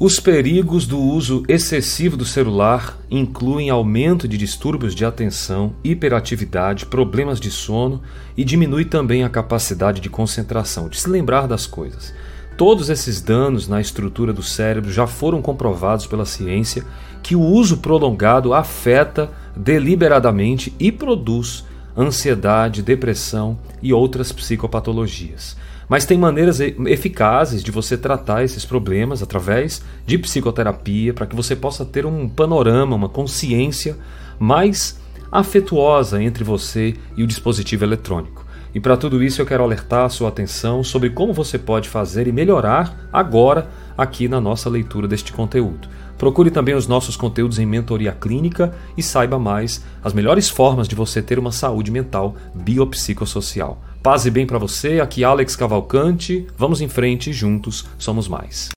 Os perigos do uso excessivo do celular incluem aumento de distúrbios de atenção, hiperatividade, problemas de sono e diminui também a capacidade de concentração, de se lembrar das coisas. Todos esses danos na estrutura do cérebro já foram comprovados pela ciência que o uso prolongado afeta deliberadamente e produz ansiedade, depressão e outras psicopatologias. Mas tem maneiras eficazes de você tratar esses problemas através de psicoterapia para que você possa ter um panorama, uma consciência mais afetuosa entre você e o dispositivo eletrônico. E para tudo isso eu quero alertar a sua atenção sobre como você pode fazer e melhorar agora aqui na nossa leitura deste conteúdo. Procure também os nossos conteúdos em mentoria clínica e saiba mais as melhores formas de você ter uma saúde mental biopsicossocial. Paz e bem para você, aqui Alex Cavalcante. Vamos em frente, juntos somos mais.